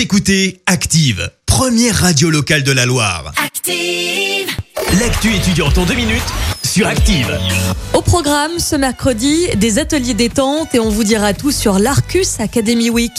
Vous écoutez Active, première radio locale de la Loire. Active. L'actu étudiante en deux minutes sur Active. Au programme ce mercredi, des ateliers détente et on vous dira tout sur l'Arcus Academy Week.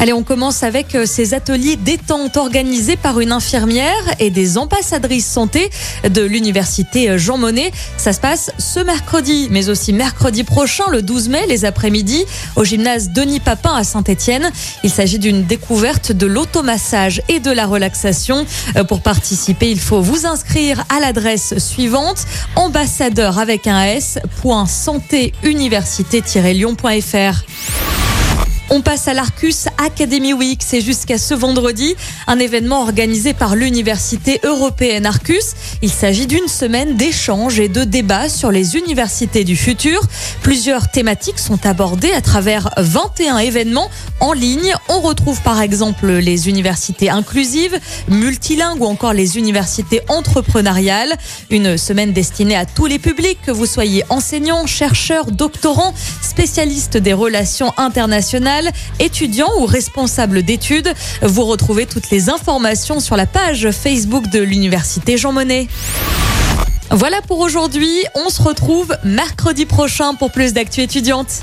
Allez, on commence avec euh, ces ateliers détente organisés par une infirmière et des ambassadrices santé de l'université euh, Jean Monnet. Ça se passe ce mercredi, mais aussi mercredi prochain, le 12 mai, les après-midi, au gymnase Denis Papin à Saint-Etienne. Il s'agit d'une découverte de l'automassage et de la relaxation. Euh, Pour participer, il faut vous inscrire à l'adresse suivante ambassadeur avec un S, santé université-lyon.fr. On passe à l'Arcus Academy Week. C'est jusqu'à ce vendredi un événement organisé par l'Université européenne Arcus. Il s'agit d'une semaine d'échanges et de débats sur les universités du futur. Plusieurs thématiques sont abordées à travers 21 événements en ligne. On retrouve par exemple les universités inclusives, multilingues ou encore les universités entrepreneuriales. Une semaine destinée à tous les publics, que vous soyez enseignants, chercheurs, doctorants, spécialistes des relations internationales étudiants ou responsables d'études. Vous retrouvez toutes les informations sur la page Facebook de l'Université Jean Monnet. Voilà pour aujourd'hui. On se retrouve mercredi prochain pour plus d'actu étudiantes.